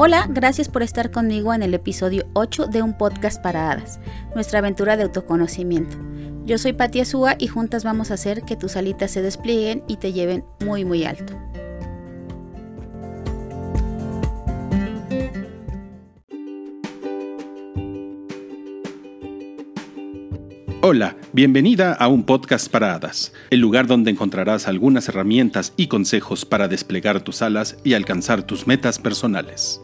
Hola, gracias por estar conmigo en el episodio 8 de un podcast para hadas, nuestra aventura de autoconocimiento. Yo soy Patti Azúa y juntas vamos a hacer que tus alitas se desplieguen y te lleven muy muy alto. Hola, bienvenida a un podcast para hadas, el lugar donde encontrarás algunas herramientas y consejos para desplegar tus alas y alcanzar tus metas personales.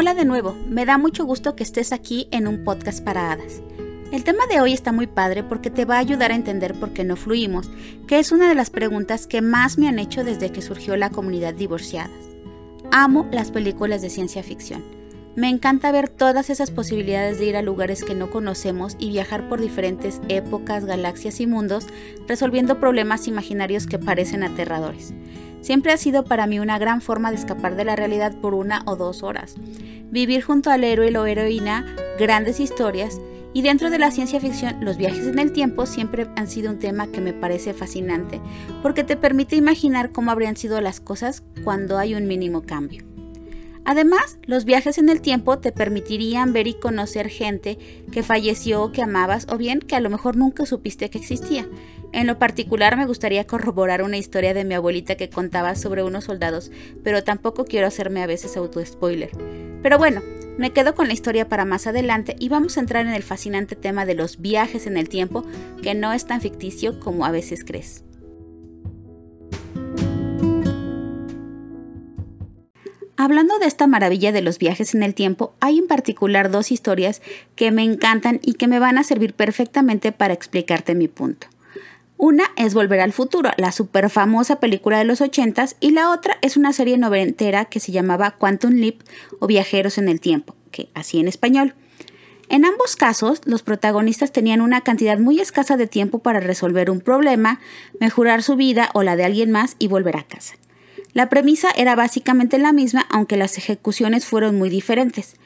Hola de nuevo, me da mucho gusto que estés aquí en un podcast para hadas. El tema de hoy está muy padre porque te va a ayudar a entender por qué no fluimos, que es una de las preguntas que más me han hecho desde que surgió la comunidad divorciadas. Amo las películas de ciencia ficción. Me encanta ver todas esas posibilidades de ir a lugares que no conocemos y viajar por diferentes épocas, galaxias y mundos, resolviendo problemas imaginarios que parecen aterradores. Siempre ha sido para mí una gran forma de escapar de la realidad por una o dos horas. Vivir junto al héroe o heroína grandes historias y dentro de la ciencia ficción, los viajes en el tiempo siempre han sido un tema que me parece fascinante, porque te permite imaginar cómo habrían sido las cosas cuando hay un mínimo cambio. Además, los viajes en el tiempo te permitirían ver y conocer gente que falleció o que amabas o bien que a lo mejor nunca supiste que existía. En lo particular me gustaría corroborar una historia de mi abuelita que contaba sobre unos soldados, pero tampoco quiero hacerme a veces auto-spoiler. Pero bueno, me quedo con la historia para más adelante y vamos a entrar en el fascinante tema de los viajes en el tiempo, que no es tan ficticio como a veces crees. Hablando de esta maravilla de los viajes en el tiempo, hay en particular dos historias que me encantan y que me van a servir perfectamente para explicarte mi punto. Una es Volver al Futuro, la super famosa película de los ochentas, y la otra es una serie noventera que se llamaba Quantum Leap o Viajeros en el Tiempo, que así en español. En ambos casos, los protagonistas tenían una cantidad muy escasa de tiempo para resolver un problema, mejorar su vida o la de alguien más y volver a casa. La premisa era básicamente la misma, aunque las ejecuciones fueron muy diferentes.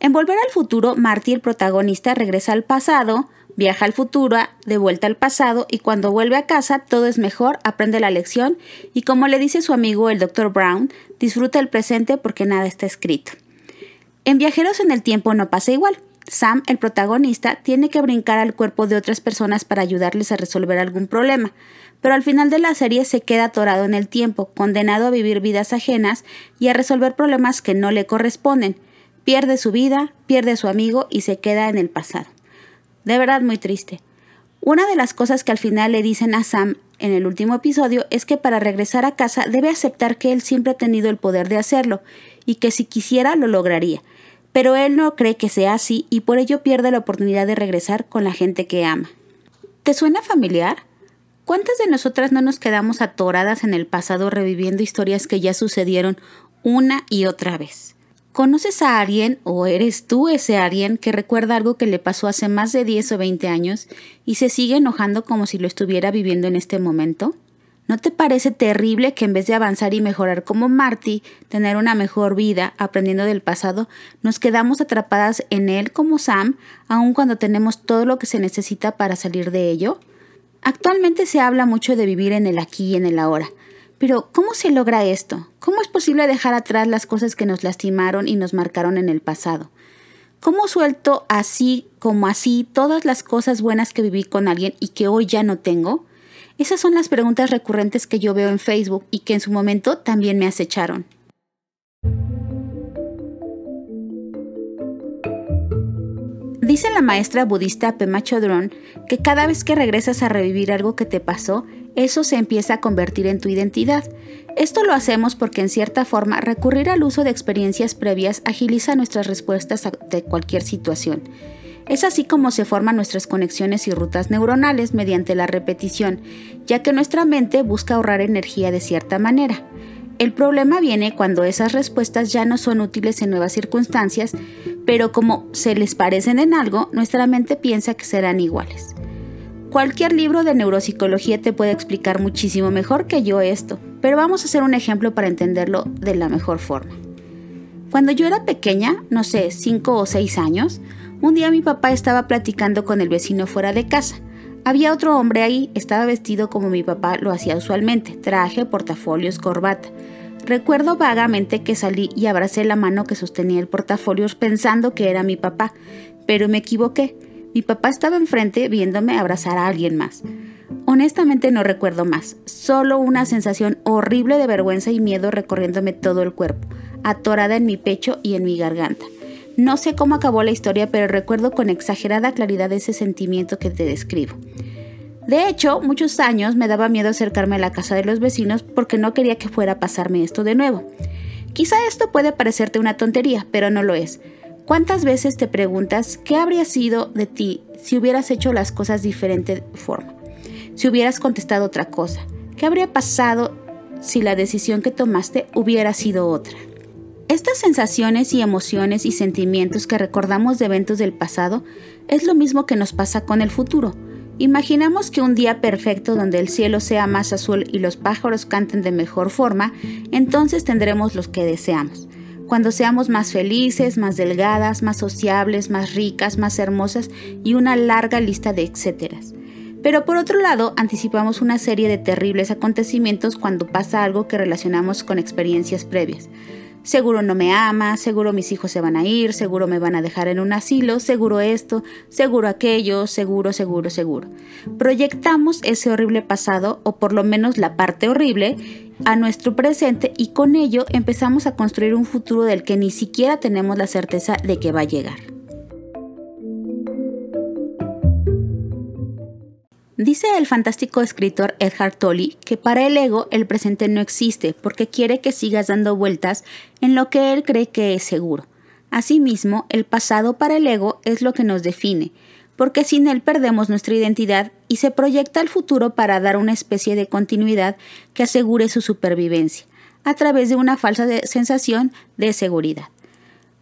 En Volver al Futuro, Marty, el protagonista, regresa al pasado, viaja al futuro, de vuelta al pasado y cuando vuelve a casa todo es mejor, aprende la lección y como le dice su amigo el Dr. Brown, disfruta el presente porque nada está escrito. En Viajeros en el Tiempo no pasa igual. Sam, el protagonista, tiene que brincar al cuerpo de otras personas para ayudarles a resolver algún problema, pero al final de la serie se queda atorado en el tiempo, condenado a vivir vidas ajenas y a resolver problemas que no le corresponden. Pierde su vida, pierde a su amigo y se queda en el pasado. De verdad muy triste. Una de las cosas que al final le dicen a Sam en el último episodio es que para regresar a casa debe aceptar que él siempre ha tenido el poder de hacerlo y que si quisiera lo lograría. Pero él no cree que sea así y por ello pierde la oportunidad de regresar con la gente que ama. ¿Te suena familiar? ¿Cuántas de nosotras no nos quedamos atoradas en el pasado reviviendo historias que ya sucedieron una y otra vez? ¿Conoces a alguien o eres tú ese alguien que recuerda algo que le pasó hace más de 10 o 20 años y se sigue enojando como si lo estuviera viviendo en este momento? ¿No te parece terrible que en vez de avanzar y mejorar como Marty, tener una mejor vida aprendiendo del pasado, nos quedamos atrapadas en él como Sam, aun cuando tenemos todo lo que se necesita para salir de ello? Actualmente se habla mucho de vivir en el aquí y en el ahora, pero, ¿cómo se logra esto? ¿Cómo es posible dejar atrás las cosas que nos lastimaron y nos marcaron en el pasado? ¿Cómo suelto así como así todas las cosas buenas que viví con alguien y que hoy ya no tengo? Esas son las preguntas recurrentes que yo veo en Facebook y que en su momento también me acecharon. Dice la maestra budista Pema Chodron que cada vez que regresas a revivir algo que te pasó, eso se empieza a convertir en tu identidad. Esto lo hacemos porque en cierta forma recurrir al uso de experiencias previas agiliza nuestras respuestas ante cualquier situación. Es así como se forman nuestras conexiones y rutas neuronales mediante la repetición, ya que nuestra mente busca ahorrar energía de cierta manera. El problema viene cuando esas respuestas ya no son útiles en nuevas circunstancias, pero como se les parecen en algo, nuestra mente piensa que serán iguales. Cualquier libro de neuropsicología te puede explicar muchísimo mejor que yo esto, pero vamos a hacer un ejemplo para entenderlo de la mejor forma. Cuando yo era pequeña, no sé, 5 o 6 años, Un día mi papá estaba platicando con el vecino fuera de casa. Había otro hombre ahí, estaba vestido como mi papá lo hacía usualmente, traje, portafolios, corbata. Recuerdo vagamente que salí y abracé la mano que sostenía el portafolio pensando que era mi papá, pero me equivoqué. Mi papá estaba enfrente viéndome abrazar a alguien más. Honestamente no recuerdo más, solo una sensación horrible de vergüenza y miedo recorriéndome todo el cuerpo, atorada en mi pecho y en mi garganta. No sé cómo acabó la historia, pero recuerdo con exagerada claridad ese sentimiento que te describo. De hecho, muchos años me daba miedo acercarme a la casa de los vecinos porque no quería que fuera a pasarme esto de nuevo. Quizá esto puede parecerte una tontería, pero no lo es. ¿Cuántas veces te preguntas qué habría sido de ti si hubieras hecho las cosas de diferente forma? Si hubieras contestado otra cosa, ¿qué habría pasado si la decisión que tomaste hubiera sido otra? Estas sensaciones y emociones y sentimientos que recordamos de eventos del pasado es lo mismo que nos pasa con el futuro. Imaginamos que un día perfecto donde el cielo sea más azul y los pájaros canten de mejor forma, entonces tendremos los que deseamos. Cuando seamos más felices, más delgadas, más sociables, más ricas, más hermosas y una larga lista de etcéteras. Pero por otro lado, anticipamos una serie de terribles acontecimientos cuando pasa algo que relacionamos con experiencias previas. Seguro no me ama, seguro mis hijos se van a ir, seguro me van a dejar en un asilo, seguro esto, seguro aquello, seguro, seguro, seguro. Proyectamos ese horrible pasado, o por lo menos la parte horrible, a nuestro presente y con ello empezamos a construir un futuro del que ni siquiera tenemos la certeza de que va a llegar. Dice el fantástico escritor Edgar Tolle que para el ego el presente no existe porque quiere que sigas dando vueltas en lo que él cree que es seguro. Asimismo, el pasado para el ego es lo que nos define, porque sin él perdemos nuestra identidad y se proyecta al futuro para dar una especie de continuidad que asegure su supervivencia, a través de una falsa sensación de seguridad.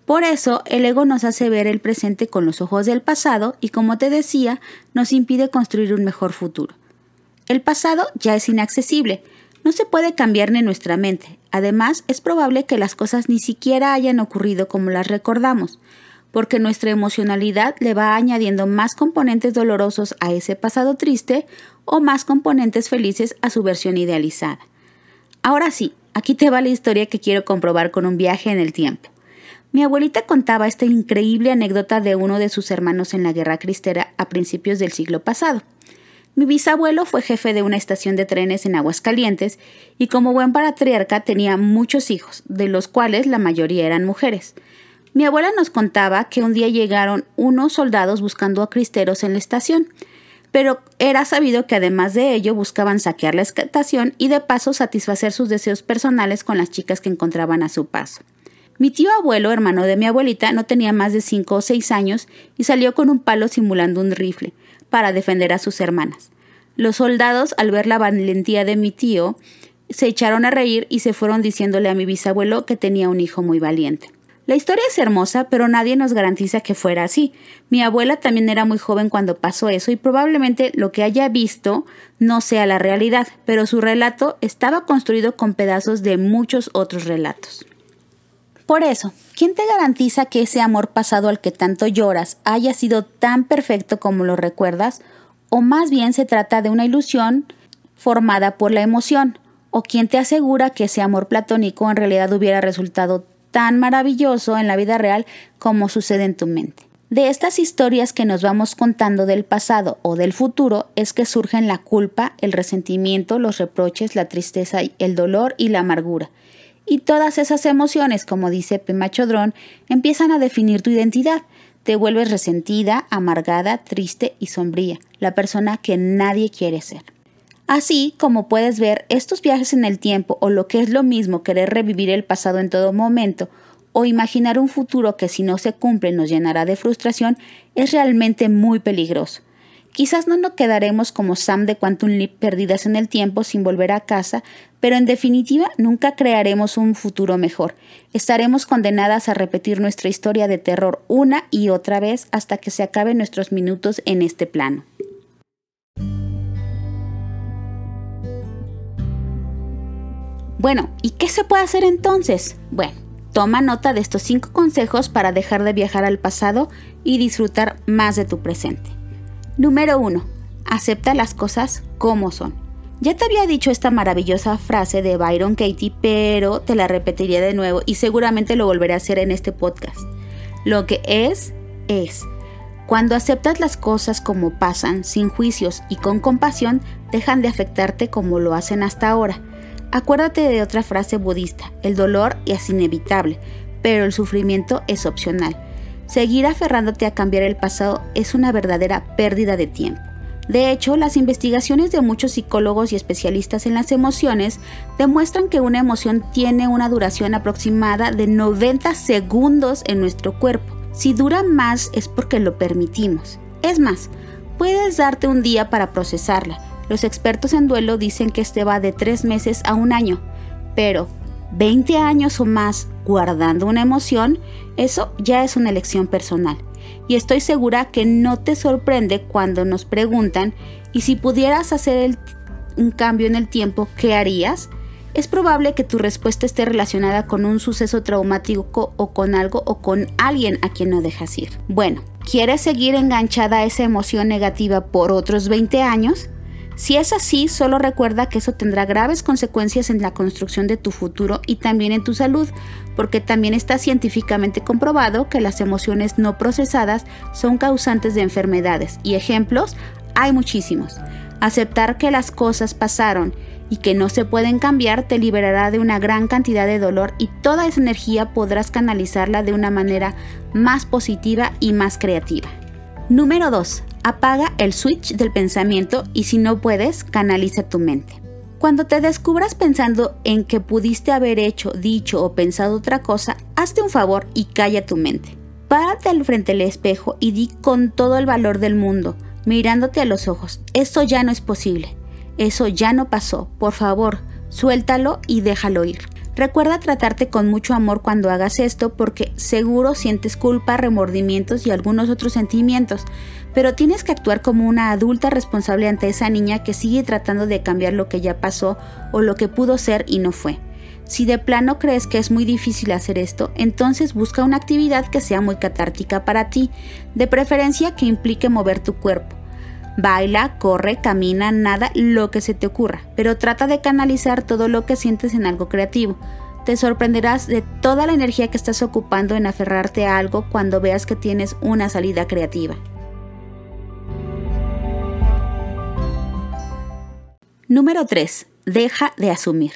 Por eso, el ego nos hace ver el presente con los ojos del pasado y, como te decía, nos impide construir un mejor futuro. El pasado ya es inaccesible, no se puede cambiar ni nuestra mente. Además, es probable que las cosas ni siquiera hayan ocurrido como las recordamos, porque nuestra emocionalidad le va añadiendo más componentes dolorosos a ese pasado triste o más componentes felices a su versión idealizada. Ahora sí, aquí te va la historia que quiero comprobar con un viaje en el tiempo. Mi abuelita contaba esta increíble anécdota de uno de sus hermanos en la guerra cristera a principios del siglo pasado. Mi bisabuelo fue jefe de una estación de trenes en Aguascalientes y como buen patriarca tenía muchos hijos, de los cuales la mayoría eran mujeres. Mi abuela nos contaba que un día llegaron unos soldados buscando a cristeros en la estación, pero era sabido que además de ello buscaban saquear la estación y de paso satisfacer sus deseos personales con las chicas que encontraban a su paso. Mi tío abuelo, hermano de mi abuelita, no tenía más de cinco o seis años y salió con un palo simulando un rifle para defender a sus hermanas. Los soldados, al ver la valentía de mi tío, se echaron a reír y se fueron diciéndole a mi bisabuelo que tenía un hijo muy valiente. La historia es hermosa, pero nadie nos garantiza que fuera así. Mi abuela también era muy joven cuando pasó eso y probablemente lo que haya visto no sea la realidad, pero su relato estaba construido con pedazos de muchos otros relatos. Por eso, ¿quién te garantiza que ese amor pasado al que tanto lloras haya sido tan perfecto como lo recuerdas? ¿O más bien se trata de una ilusión formada por la emoción? ¿O quién te asegura que ese amor platónico en realidad hubiera resultado tan maravilloso en la vida real como sucede en tu mente? De estas historias que nos vamos contando del pasado o del futuro es que surgen la culpa, el resentimiento, los reproches, la tristeza, el dolor y la amargura. Y todas esas emociones, como dice Pema Chodrón, empiezan a definir tu identidad. Te vuelves resentida, amargada, triste y sombría, la persona que nadie quiere ser. Así como puedes ver, estos viajes en el tiempo o lo que es lo mismo querer revivir el pasado en todo momento o imaginar un futuro que si no se cumple nos llenará de frustración es realmente muy peligroso. Quizás no nos quedaremos como Sam de Quantum Leap perdidas en el tiempo sin volver a casa, pero en definitiva nunca crearemos un futuro mejor. Estaremos condenadas a repetir nuestra historia de terror una y otra vez hasta que se acaben nuestros minutos en este plano. Bueno, ¿y qué se puede hacer entonces? Bueno, Toma nota de estos 5 consejos para dejar de viajar al pasado y disfrutar más de tu presente. Número 1. Acepta las cosas como son. Ya te había dicho esta maravillosa frase de Byron Katie, pero te la repetiría de nuevo y seguramente lo volveré a hacer en este podcast. Lo que es, es. Cuando aceptas las cosas como pasan, sin juicios y con compasión, dejan de afectarte como lo hacen hasta ahora. Acuérdate de otra frase budista, el dolor es inevitable, pero el sufrimiento es opcional. Seguir aferrándote a cambiar el pasado es una verdadera pérdida de tiempo. De hecho, las investigaciones de muchos psicólogos y especialistas en las emociones demuestran que una emoción tiene una duración aproximada de 90 segundos en nuestro cuerpo. Si dura más es porque lo permitimos. Es más, puedes darte un día para procesarla, los expertos en duelo dicen que este va de tres meses a un año, pero 20 años o más guardando una emoción, eso ya es una elección personal. Y estoy segura que no te sorprende cuando nos preguntan, ¿y si pudieras hacer un cambio en el tiempo, qué harías? Es probable que tu respuesta esté relacionada con un suceso traumático o con algo o con alguien a quien no dejas ir. Bueno, ¿quieres seguir enganchada a esa emoción negativa por otros 20 años? Si es así, solo recuerda que eso tendrá graves consecuencias en la construcción de tu futuro y también en tu salud, porque también está científicamente comprobado que las emociones no procesadas son causantes de enfermedades y ejemplos hay muchísimos. Aceptar que las cosas pasaron y que no se pueden cambiar te liberará de una gran cantidad de dolor y toda esa energía podrás canalizarla de una manera más positiva y más creativa. Número 2. Apaga el switch del pensamiento y si no puedes, canaliza tu mente. Cuando te descubras pensando en que pudiste haber hecho, dicho o pensado otra cosa, hazte un favor y calla tu mente. Párate al frente del espejo y di con todo el valor del mundo, mirándote a los ojos, esto ya no es posible, eso ya no pasó, por favor, suéltalo y déjalo ir. Recuerda tratarte con mucho amor cuando hagas esto porque seguro sientes culpa, remordimientos y algunos otros sentimientos, pero tienes que actuar como una adulta responsable ante esa niña que sigue tratando de cambiar lo que ya pasó o lo que pudo ser y no fue. Si de plano crees que es muy difícil hacer esto, entonces busca una actividad que sea muy catártica para ti, de preferencia que implique mover tu cuerpo. Baila, corre, camina, nada, lo que se te ocurra, pero trata de canalizar todo lo que sientes en algo creativo. Te sorprenderás de toda la energía que estás ocupando en aferrarte a algo cuando veas que tienes una salida creativa. Número 3. Deja de asumir.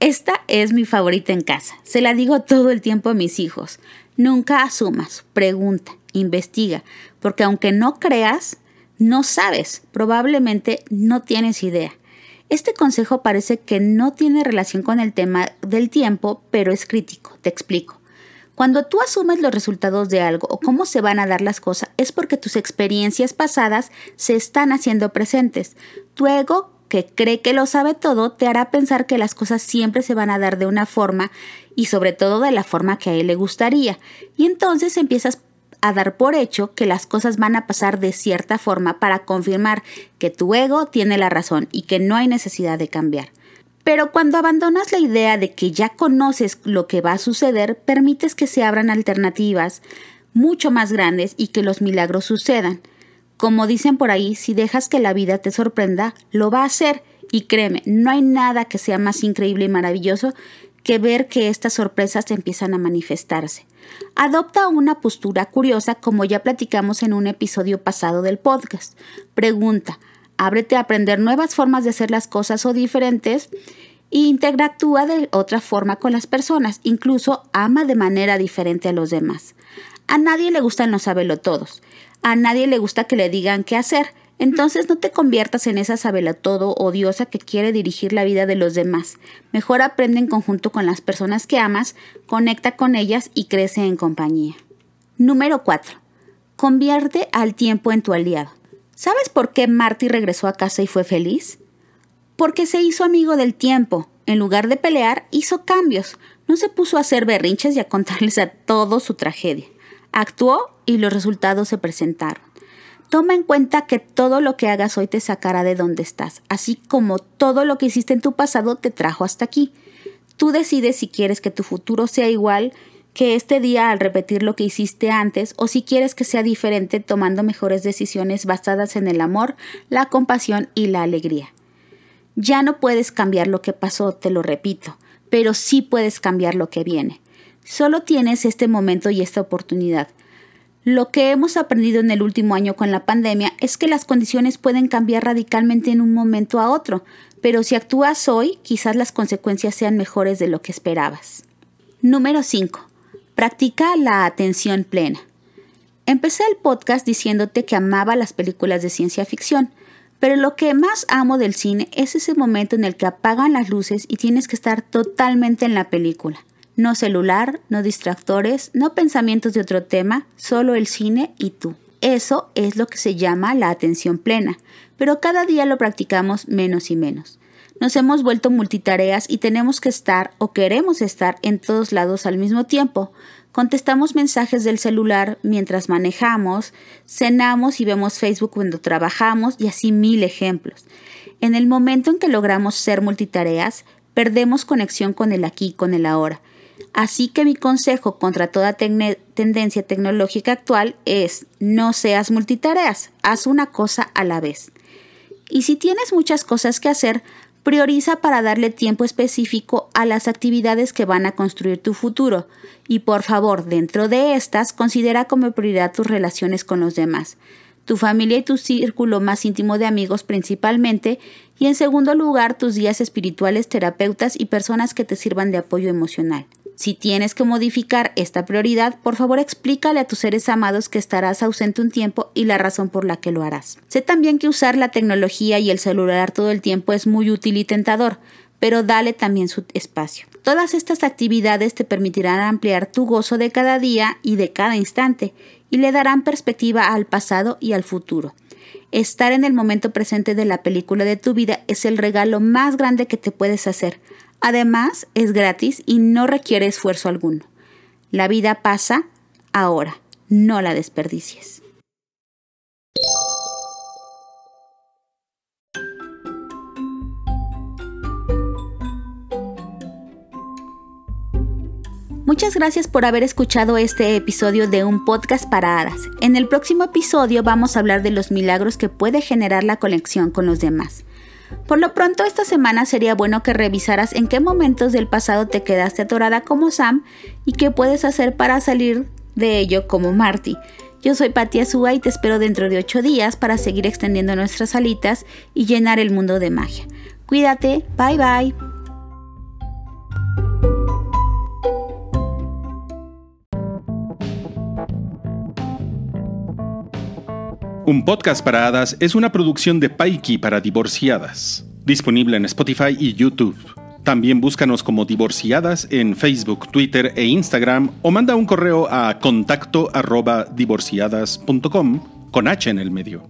Esta es mi favorita en casa. Se la digo todo el tiempo a mis hijos. Nunca asumas, pregunta, investiga, porque aunque no creas, no sabes, probablemente no tienes idea. Este consejo parece que no tiene relación con el tema del tiempo, pero es crítico. Te explico. Cuando tú asumes los resultados de algo o cómo se van a dar las cosas, es porque tus experiencias pasadas se están haciendo presentes. Tu ego que cree que lo sabe todo te hará pensar que las cosas siempre se van a dar de una forma y sobre todo de la forma que a él le gustaría. Y entonces empiezas a dar por hecho que las cosas van a pasar de cierta forma para confirmar que tu ego tiene la razón y que no hay necesidad de cambiar. Pero cuando abandonas la idea de que ya conoces lo que va a suceder, permites que se abran alternativas mucho más grandes y que los milagros sucedan. Como dicen por ahí, si dejas que la vida te sorprenda, lo va a hacer. Y créeme, no hay nada que sea más increíble y maravilloso que ver que estas sorpresas empiezan a manifestarse. Adopta una postura curiosa como ya platicamos en un episodio pasado del podcast. Pregunta, ábrete a aprender nuevas formas de hacer las cosas o diferentes e interactúa de otra forma con las personas, incluso ama de manera diferente a los demás. A nadie le gustan los sabelotodos. A nadie le gusta que le digan qué hacer. Entonces no te conviertas en esa sabelotodo odiosa que quiere dirigir la vida de los demás. Mejor aprende en conjunto con las personas que amas, conecta con ellas y crece en compañía. Número 4. Convierte al tiempo en tu aliado. ¿Sabes por qué Marty regresó a casa y fue feliz? Porque se hizo amigo del tiempo. En lugar de pelear, hizo cambios. No se puso a hacer berrinches y a contarles a todos su tragedia. Actuó y los resultados se presentaron. Toma en cuenta que todo lo que hagas hoy te sacará de donde estás, así como todo lo que hiciste en tu pasado te trajo hasta aquí. Tú decides si quieres que tu futuro sea igual que este día al repetir lo que hiciste antes o si quieres que sea diferente tomando mejores decisiones basadas en el amor, la compasión y la alegría. Ya no puedes cambiar lo que pasó, te lo repito, pero sí puedes cambiar lo que viene. Solo tienes este momento y esta oportunidad. Lo que hemos aprendido en el último año con la pandemia es que las condiciones pueden cambiar radicalmente en un momento a otro, pero si actúas hoy, quizás las consecuencias sean mejores de lo que esperabas. Número 5. Practica la atención plena. Empecé el podcast diciéndote que amaba las películas de ciencia ficción, pero lo que más amo del cine es ese momento en el que apagan las luces y tienes que estar totalmente en la película. No celular, no distractores, no pensamientos de otro tema, solo el cine y tú. Eso es lo que se llama la atención plena, pero cada día lo practicamos menos y menos. Nos hemos vuelto multitareas y tenemos que estar o queremos estar en todos lados al mismo tiempo. Contestamos mensajes del celular mientras manejamos, cenamos y vemos Facebook cuando trabajamos y así mil ejemplos. En el momento en que logramos ser multitareas, perdemos conexión con el aquí, con el ahora. Así que mi consejo contra toda tendencia tecnológica actual es no seas multitareas, haz una cosa a la vez. Y si tienes muchas cosas que hacer, Prioriza para darle tiempo específico a las actividades que van a construir tu futuro y por favor, dentro de estas, considera como prioridad tus relaciones con los demás, tu familia y tu círculo más íntimo de amigos principalmente, y en segundo lugar, tus días espirituales, terapeutas y personas que te sirvan de apoyo emocional. Si tienes que modificar esta prioridad, por favor explícale a tus seres amados que estarás ausente un tiempo y la razón por la que lo harás. Sé también que usar la tecnología y el celular todo el tiempo es muy útil y tentador, pero dale también su espacio. Todas estas actividades te permitirán ampliar tu gozo de cada día y de cada instante y le darán perspectiva al pasado y al futuro. Estar en el momento presente de la película de tu vida es el regalo más grande que te puedes hacer. Además, es gratis y no requiere esfuerzo alguno. La vida pasa ahora, no la desperdicies. Muchas gracias por haber escuchado este episodio de un podcast para hadas. En el próximo episodio vamos a hablar de los milagros que puede generar la conexión con los demás. Por lo pronto, esta semana sería bueno que revisaras en qué momentos del pasado te quedaste atorada como Sam y qué puedes hacer para salir de ello como Marty. Yo soy Patti Azúa y te espero dentro de 8 días para seguir extendiendo nuestras alitas y llenar el mundo de magia. Cuídate, bye bye. Un podcast para hadas es una producción de Paiki para divorciadas, disponible en Spotify y YouTube. También búscanos como divorciadas en Facebook, Twitter e Instagram o manda un correo a contacto arroba divorciadas.com con H en el medio.